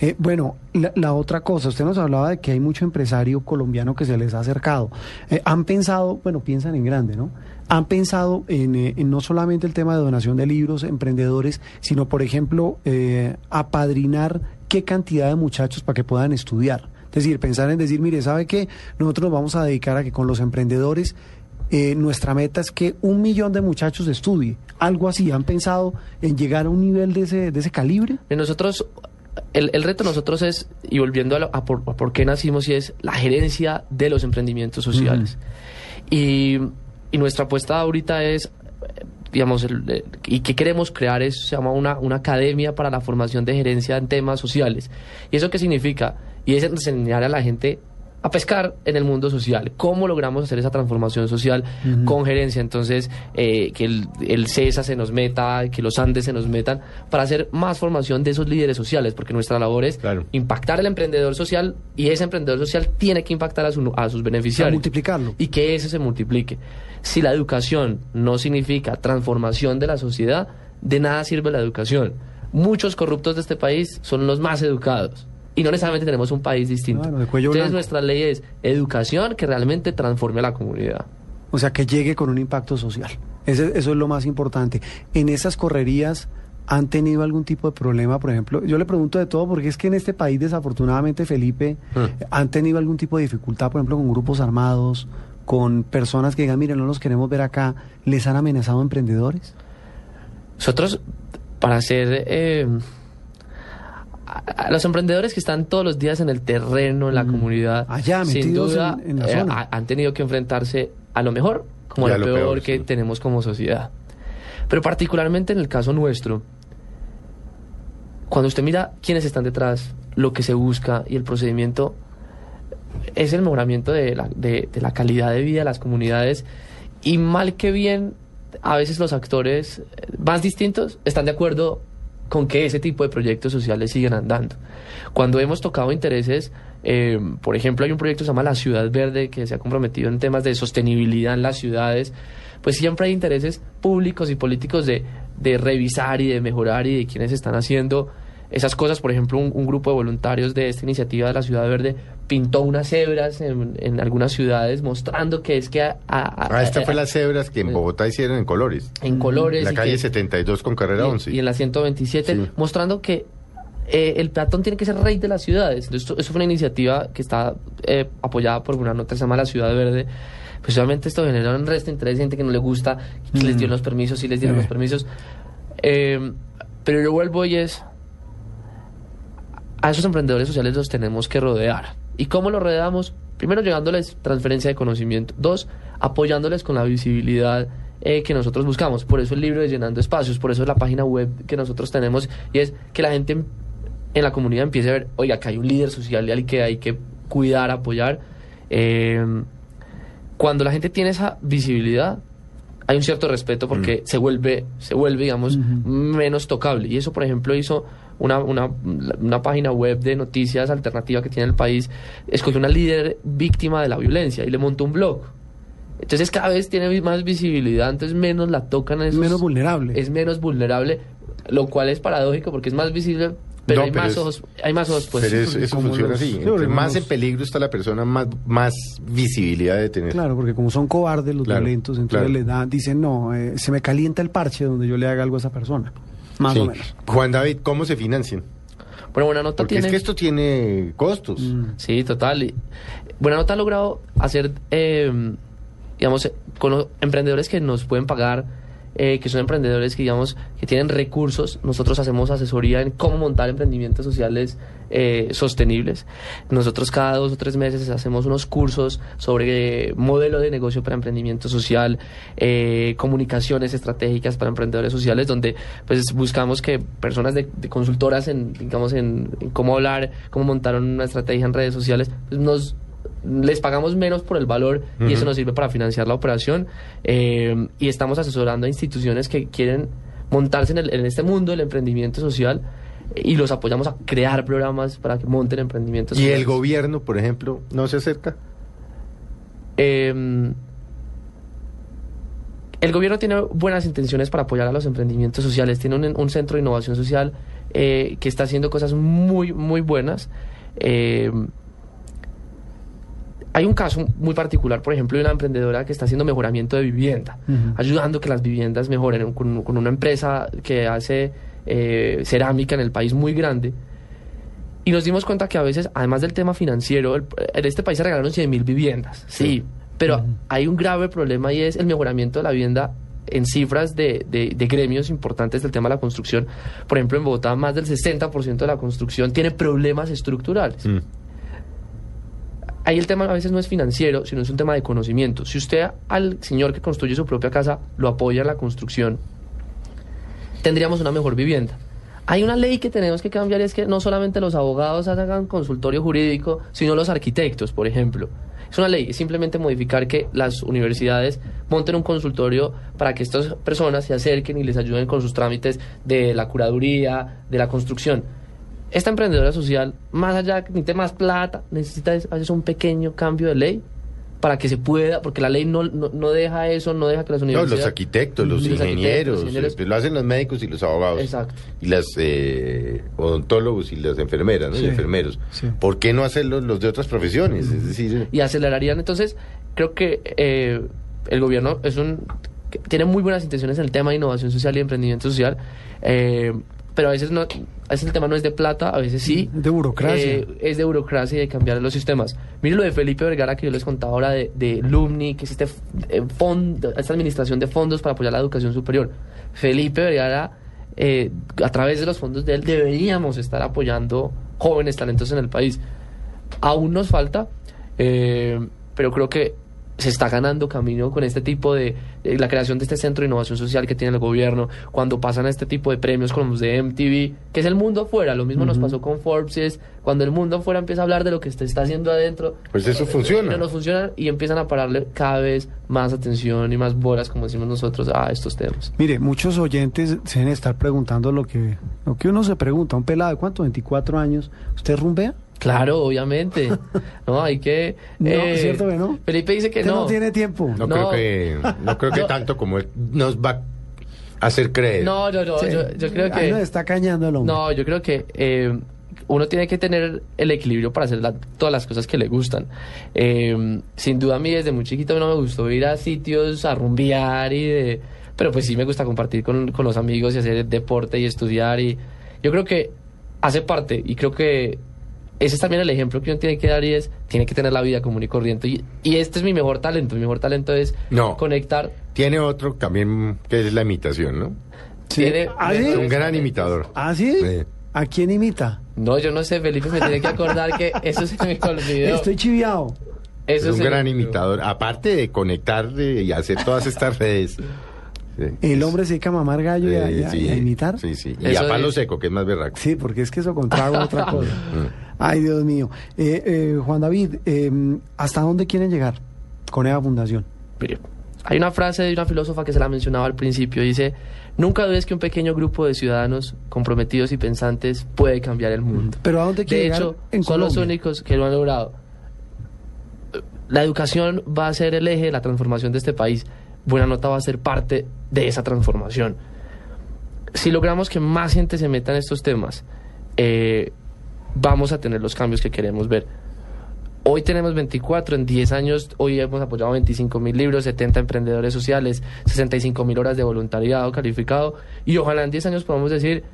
Eh, bueno, la, otra cosa, usted nos hablaba de que hay mucho empresario colombiano que se les ha acercado. Eh, han pensado, bueno, piensan en grande, ¿no? Han pensado en, eh, en, no solamente el tema de donación de libros, emprendedores, sino, por ejemplo, eh, apadrinar qué cantidad de muchachos para que puedan estudiar. Es decir, pensar en decir, mire, ¿sabe qué? Nosotros nos vamos a dedicar a que con los emprendedores eh, nuestra meta es que un millón de muchachos estudie. Algo así, ¿han pensado en llegar a un nivel de ese, de ese calibre? Nosotros, el, el reto nosotros es, y volviendo a, lo, a, por, a, por, qué nacimos, y es la gerencia de los emprendimientos sociales. Uh -huh. y, y, nuestra apuesta ahorita es digamos, el, y que queremos crear es, se llama una, una academia para la formación de gerencia en temas sociales. ¿Y eso qué significa? Y es enseñar a la gente a pescar en el mundo social. ¿Cómo logramos hacer esa transformación social uh -huh. con gerencia? Entonces, eh, que el, el, CESA se nos meta, que los Andes se nos metan, para hacer más formación de esos líderes sociales, porque nuestra labor es claro. impactar al emprendedor social y ese emprendedor social tiene que impactar a, su, a sus beneficiarios. A multiplicarlo. Y que ese se multiplique. Si la educación no significa transformación de la sociedad, de nada sirve la educación. Muchos corruptos de este país son los más educados y no necesariamente tenemos un país distinto. Claro, Entonces blanco. nuestra ley es educación que realmente transforme a la comunidad. O sea, que llegue con un impacto social. Ese, eso es lo más importante. En esas correrías han tenido algún tipo de problema, por ejemplo, yo le pregunto de todo porque es que en este país desafortunadamente, Felipe, hmm. han tenido algún tipo de dificultad, por ejemplo, con grupos armados, con personas que digan, miren, no los queremos ver acá, ¿les han amenazado emprendedores? Nosotros, para hacer... Eh a los emprendedores que están todos los días en el terreno, en la mm. comunidad, Allá, sin duda en, en la zona. Eh, han tenido que enfrentarse a lo mejor como a lo, lo peor, peor que sí. tenemos como sociedad. Pero particularmente en el caso nuestro, cuando usted mira quiénes están detrás, lo que se busca y el procedimiento, es el mejoramiento de la, de, de la calidad de vida de las comunidades y mal que bien, a veces los actores más distintos están de acuerdo con que ese tipo de proyectos sociales siguen andando. Cuando hemos tocado intereses, eh, por ejemplo, hay un proyecto que se llama La Ciudad Verde, que se ha comprometido en temas de sostenibilidad en las ciudades, pues siempre hay intereses públicos y políticos de, de revisar y de mejorar y de quienes están haciendo esas cosas. Por ejemplo, un, un, grupo de voluntarios de esta iniciativa de la Ciudad Verde pintó unas cebras en, en algunas ciudades mostrando que es que... A, a, ah, esta fue las cebras que en Bogotá hicieron en colores. En colores. La calle que, 72 con carrera y, 11. Y en la 127, sí. mostrando que eh, el peatón tiene que ser rey de las ciudades. Entonces, eso fue una iniciativa que está eh, apoyada por una nota que se llama La Ciudad Verde. Pues obviamente esto generó un resto de interés, gente que no le gusta, que mm. les dio los permisos, sí les dieron eh. los permisos. Eh, pero yo vuelvo y es a esos emprendedores sociales los tenemos que rodear. ¿Y cómo los rodeamos? Primero, llegándoles transferencia de conocimiento. Dos, apoyándoles con la visibilidad eh, que nosotros buscamos. Por eso el libro de Llenando Espacios, por eso la página web que nosotros tenemos, y es que la gente en la comunidad empiece a ver, oiga, que hay un líder social al que hay que cuidar, apoyar. Eh, cuando la gente tiene esa visibilidad, hay un cierto respeto porque mm. se vuelve, se vuelve, digamos, uh -huh. menos tocable. Y eso, por ejemplo, hizo una, una, una, página web de noticias alternativa que tiene el país, escogió una líder víctima de la violencia y le montó un blog. Entonces cada vez tiene más visibilidad, entonces menos la tocan. Es menos vulnerable. Es menos vulnerable, lo cual es paradójico porque es más visible, pero, no, hay, pero más es, ojos, hay más ojos. Pues, pero es, eso funciona los, así. Entre más en peligro está la persona, más, más visibilidad de tener. Claro, porque como son cobardes los claro, violentos, entonces claro. les da, dicen, no, eh, se me calienta el parche donde yo le haga algo a esa persona. Más sí. o menos. Juan David, ¿cómo se financian? Bueno, Buena Nota Porque tiene... es que esto tiene costos. Mm. Sí, total. Buena Nota ha logrado hacer, eh, digamos, con los emprendedores que nos pueden pagar eh, que son emprendedores que digamos que tienen recursos. Nosotros hacemos asesoría en cómo montar emprendimientos sociales eh, sostenibles. Nosotros cada dos o tres meses hacemos unos cursos sobre modelo de negocio para emprendimiento social, eh, comunicaciones estratégicas para emprendedores sociales, donde pues buscamos que personas de, de consultoras en digamos en, cómo hablar, cómo montar una estrategia en redes sociales, pues nos les pagamos menos por el valor y eso nos sirve para financiar la operación eh, y estamos asesorando a instituciones que quieren montarse en, el- en este mundo del emprendimiento social y los apoyamos a crear programas para que monten emprendimientos Y el sociales. gobierno, por ejemplo, no se acerca. Eh, el gobierno tiene buenas intenciones para apoyar a los emprendimientos sociales. Tiene un, un centro de innovación social eh, que está haciendo cosas muy, muy buenas. Eh, hay un caso muy particular, por ejemplo, de una emprendedora que está haciendo mejoramiento de vivienda, Ujú. ayudando a que las viviendas mejoren con, con una empresa que hace eh, cerámica en el país muy grande. Y nos dimos cuenta que a veces, además del tema financiero, el- en este país se regalaron 100 mil viviendas, sí, pero hay un grave problema y es el mejoramiento de la vivienda en cifras de, de- de gremios importantes del tema de la construcción. Por ejemplo, en Bogotá más del 60% de la construcción tiene problemas estructurales. Mm. Ahí el tema a veces no es financiero, sino es un tema de conocimiento. Si usted al señor que construye su propia casa lo apoya en la construcción, tendríamos una mejor vivienda. Hay una ley que tenemos que cambiar y es que no solamente los abogados hagan consultorio jurídico, sino los arquitectos, por ejemplo. Es una ley, es simplemente modificar que las universidades monten un consultorio para que estas personas se acerquen y les ayuden con sus trámites de la curaduría, de la construcción. Esta emprendedora social, más allá que necesite más plata, necesita es- a veces un pequeño cambio de ley para que se pueda, porque la ley no, no, no deja eso, no deja que las No, universidades... los arquitectos, los, Los arquitectos, ingenieros, los ingenieros. eh, lo hacen los médicos y los abogados. Exacto. Y las eh, odontólogos y las enfermeras, ¿no? Sí, Y enfermeros. sí. ¿Por qué no hacerlo los de otras profesiones? Es decir, y acelerarían. Entonces, creo que eh, el gobierno es un que tiene muy buenas intenciones en el tema de innovación social y emprendimiento social, eh, pero a veces no, a veces el tema no es de plata, a veces sí. Es de burocracia. Eh, es de burocracia y de cambiar los sistemas. Mire lo de Felipe Vergara que yo les contaba ahora de, de Lumni, que es este eh, fondo, esta administración de fondos para apoyar la educación superior. Felipe Vergara, eh, a través de los fondos de él, deberíamos estar apoyando jóvenes talentos en el país. Aún nos falta, eh, pero creo que se está ganando camino con este tipo de, de la creación de este centro de innovación social que tiene el gobierno, cuando pasan a este tipo de premios como los de MTV, que es el mundo afuera, lo mismo nos pasó con Forbes, es cuando el mundo afuera empieza a hablar de lo que se está haciendo adentro, Pues eso funciona. no nos funciona y empiezan a pararle cada vez más atención y más bolas, como decimos nosotros, a estos temas. Mire, muchos oyentes se deben estar preguntando lo que, lo que uno se pregunta. Un pelado de cuánto, 24 años, ¿usted rumbea? Claro, obviamente. No, hay que... No, eh, ¿es cierto que no? Felipe dice que Usted no. no. tiene tiempo. no, No. creo que no creo que tanto como él nos va a hacer creer. No, no, no, Sí. yo, yo creo Ahí que... nos está cañando el hombre. No, yo creo que eh, uno tiene que tener el equilibrio para hacer la- todas las cosas que le gustan. Eh, sin duda a mí desde muy chiquito no me gustó ir a sitios a rumbear y de... Pero pues sí me gusta compartir con, con los amigos y hacer deporte y estudiar y yo creo que hace parte y creo que ese es también el ejemplo que uno tiene que dar y es, tiene que tener la vida común y corriente. Y, y este es mi mejor talento, mi mejor talento es No. conectar. Tiene otro también que es la imitación, ¿no? Sí. Tiene- ¿Ah, sí? Es un gran imitador. ¿Ah, sí? Sí. ¿A quién imita? No, yo no sé, Felipe me tiene que acordar que eso se me olvidó. Estoy chiviado. Es Eso un se me gran imitador. Aparte de conectar y hacer todas estas redes. El hombre se dedica a mamar gallo y a, y a- y a imitar. Sí, sí. Y Eso a palo es- seco, que es más berraco. Sí, porque es que eso contrago otra cosa. Ay, Dios mío. Eh, eh, Juan David, eh, ¿hasta dónde quieren llegar con esa fundación? Mire, hay una frase de una filósofa que se la mencionaba al principio, dice, nunca dudes que un pequeño grupo de ciudadanos comprometidos y pensantes puede cambiar el mundo. Pero ¿a dónde quiere De llegar hecho, en son los únicos que lo han logrado. La educación va a ser el eje de la transformación de este país. Buena Nota va a ser parte de esa transformación. Si logramos que más gente se meta en estos temas, eh, vamos a tener los cambios que queremos ver. Hoy tenemos 24, en 10 años, hoy hemos apoyado 25 mil libros, 70 emprendedores sociales, 65 mil horas de voluntariado calificado y ojalá en 10 años podamos decir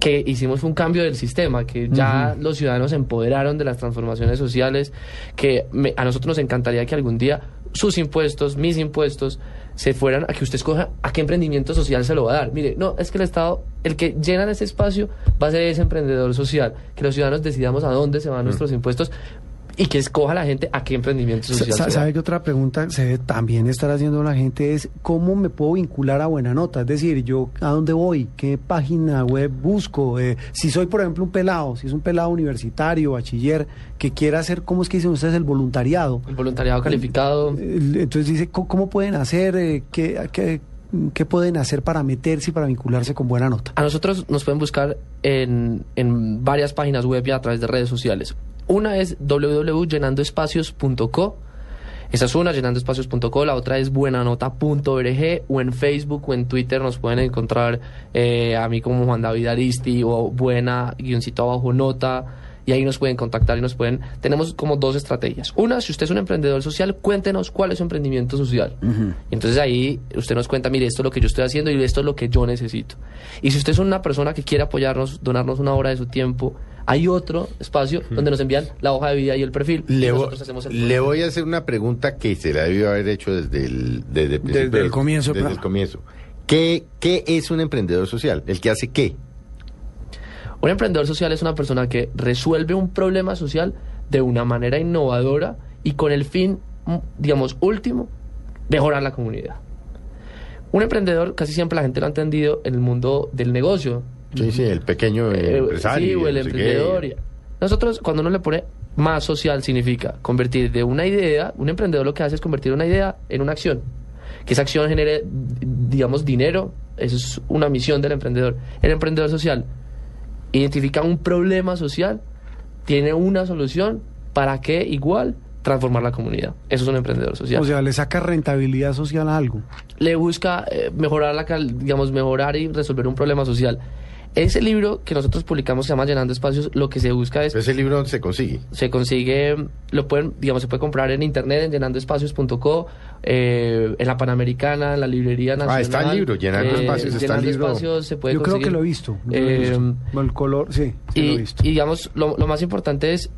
que hicimos un cambio del sistema, que ya los ciudadanos se empoderaron de las transformaciones sociales, que me- a nosotros nos encantaría que algún día sus impuestos, mis impuestos, se fueran a que usted escoja a qué emprendimiento social se lo va a dar. Mire, no, es que el Estado, el que llena ese espacio va a ser ese emprendedor social, que los ciudadanos decidamos a dónde se van nuestros impuestos y que escoja la gente a qué emprendimiento social. ¿Sabe qué otra pregunta se debe también estar haciendo la gente es cómo me puedo vincular a Buena Nota? Es decir, yo a dónde voy, qué página web busco, Eh, si soy por ejemplo un pelado, si es un pelado universitario, bachiller, que quiera hacer, ¿cómo es que dicen ustedes el voluntariado? El voluntariado calificado. El- Entonces dice, ¿cómo, cómo pueden hacer? Eh, ¿qué, qué, qué pueden hacer para meterse y para vincularse con Buena Nota? A nosotros nos pueden buscar en, en varias páginas web y a través de redes sociales. Una es www.llenandoespacios.co. Esa es una, llenandoespacios.co. La otra es buenanota.org o en Facebook o en Twitter nos pueden encontrar eh, a mí como Juan David Aristi o buena guioncito abajo nota. Y ahí nos pueden contactar y nos pueden... Tenemos como dos estrategias. Una, si usted es un emprendedor social, cuéntenos cuál es su emprendimiento social. Y entonces ahí usted nos cuenta, mire, esto es lo que yo estoy haciendo y esto es lo que yo necesito. Y si usted es una persona que quiere apoyarnos, donarnos una hora de su tiempo, hay otro espacio donde nos envían la hoja de vida y el perfil. y Le, vo- nosotros hacemos el le voy a hacer una pregunta que se la debió haber hecho desde el, desde el, principio Desde el del- comienzo, Desde claro. el comienzo. ¿Qué, ¿Qué es un emprendedor social? ¿El que hace qué? Un emprendedor social es una persona que resuelve un problema social de una manera innovadora y con el fin, mm, digamos, último, mejorar la comunidad. Un emprendedor, casi siempre la gente lo ha entendido en el mundo del negocio. Sí, sí, el pequeño eh, Eh, empresario. Sí, o el qué. emprendedor. Nosotros, cuando uno le pone más social, significa convertir de una idea, un emprendedor lo que hace es convertir una idea en una acción. Que esa acción genere, digamos, dinero. Eso es una misión del emprendedor. El emprendedor social identifica un problema social, tiene una solución para que igual transformar la comunidad. Eso es un emprendedor social O sea, le saca rentabilidad social a algo. le busca eh, mejorar la digamos mejorar y resolver un problema social. Ese libro que nosotros publicamos se llama Llenando Espacios, lo que se busca es Ese libro se consigue. se consigue, lo pueden, digamos, se puede comprar en internet en llenandoespacios.co, eh, en la Panamericana, en la librería nacional. Ah, está el libro, Llenando Espacios, está el Llenando libro. Espacios se puede Yo creo que lo he visto. lo he Eh, visto. El color, sí, sí y, lo he visto. y digamos, lo, lo más importante es,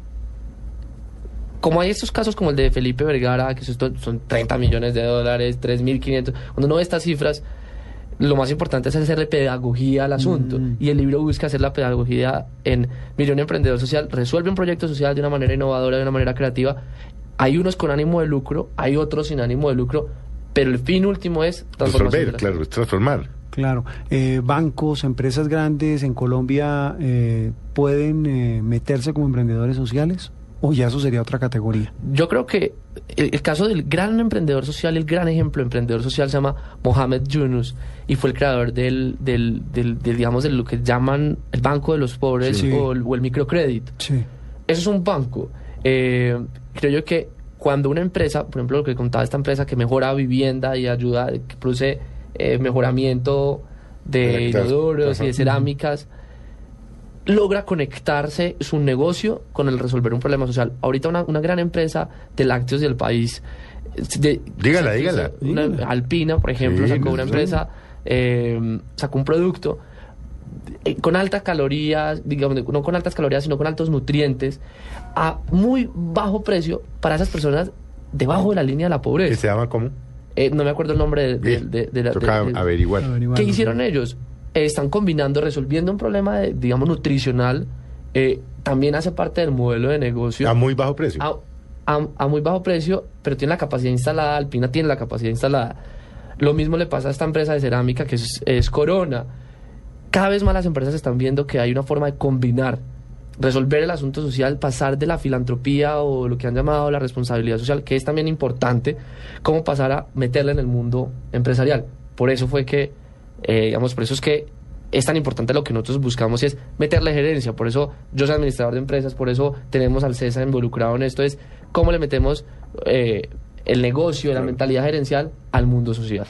como hay estos casos como el de Felipe Vergara, que son 30 millones de dólares, 3.500, cuando uno ve estas cifras, lo más importante es hacerle pedagogía al asunto. Mm. Y el libro busca hacer la pedagogía en, mire, un emprendedor social resuelve un proyecto social de una manera innovadora, de una manera creativa. Hay unos con ánimo de lucro, hay otros sin ánimo de lucro, pero el fin último es transformación de Resolver, la claro, es transformar. Claro, eh, bancos, empresas grandes en Colombia eh, pueden eh, meterse como emprendedores sociales o ya eso sería otra categoría. Yo creo que el, el caso del gran emprendedor social, el gran ejemplo de emprendedor social se llama Mohamed Yunus y fue el creador del, del, del- del, digamos, de lo que llaman el Banco de los Pobres Sí. o, el, o el microcrédito. Sí. Eso es un banco. Eh, creo yo que cuando una empresa, por ejemplo, lo que contaba esta empresa que mejora vivienda y ayuda, que produce eh, mejoramiento de inodoros y de cerámicas, logra conectarse su negocio con el resolver un problema social. Ahorita una, una gran empresa de lácteos del país, eh, de- Dígala, dígala. una- Dígala. Alpina, por ejemplo, Sí, sacó una empresa, eh, sacó un producto eh, con altas calorías, digamos, no con altas calorías, sino con altos nutrientes, a muy bajo precio para esas personas debajo de la línea de la ¿Que pobreza. se llama cómo? Eh, no me acuerdo el nombre de, de- de- de la... de- toca de- averiguar. ¿Qué hicieron ellos? Eh, están combinando, resolviendo un problema, de, digamos, nutricional. eh, también hace parte del modelo de negocio A muy bajo precio. a, a- a muy bajo precio, pero tiene la capacidad instalada, Alpina tiene la capacidad instalada. Lo mismo le pasa a esta empresa de cerámica que es, es Corona. Cada vez más las empresas están viendo que hay una forma de combinar, resolver el asunto social, pasar de la filantropía o lo que han llamado la responsabilidad social, que es también importante, como pasar a meterla en el mundo empresarial. Por eso fue que, eh, digamos, por eso es que es tan importante lo que nosotros buscamos y es meterle gerencia. Por eso yo soy administrador de empresas, por eso tenemos al CESA involucrado en esto, es cómo le metemos eh, el negocio, la mentalidad gerencial al mundo social.